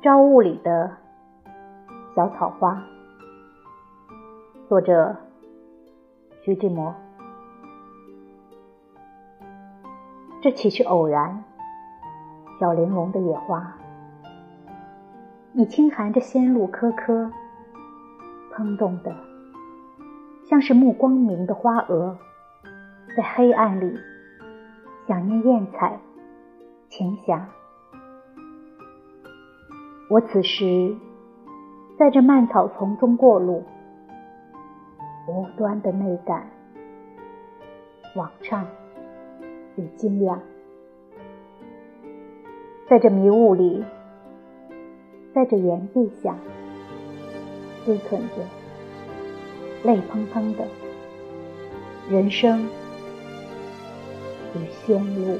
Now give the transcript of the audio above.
朝雾里的小草花，作者徐志摩。这岂是偶然？小玲珑的野花，你轻含着仙露颗颗，砰动的，像是目光明的花蛾，在黑暗里想念艳彩、晴霞。我此时在这蔓草丛中过路，无端的内感，往畅与惊讶，在这迷雾里，在这岩壁下，思忖着，泪滂滂的人生与仙路。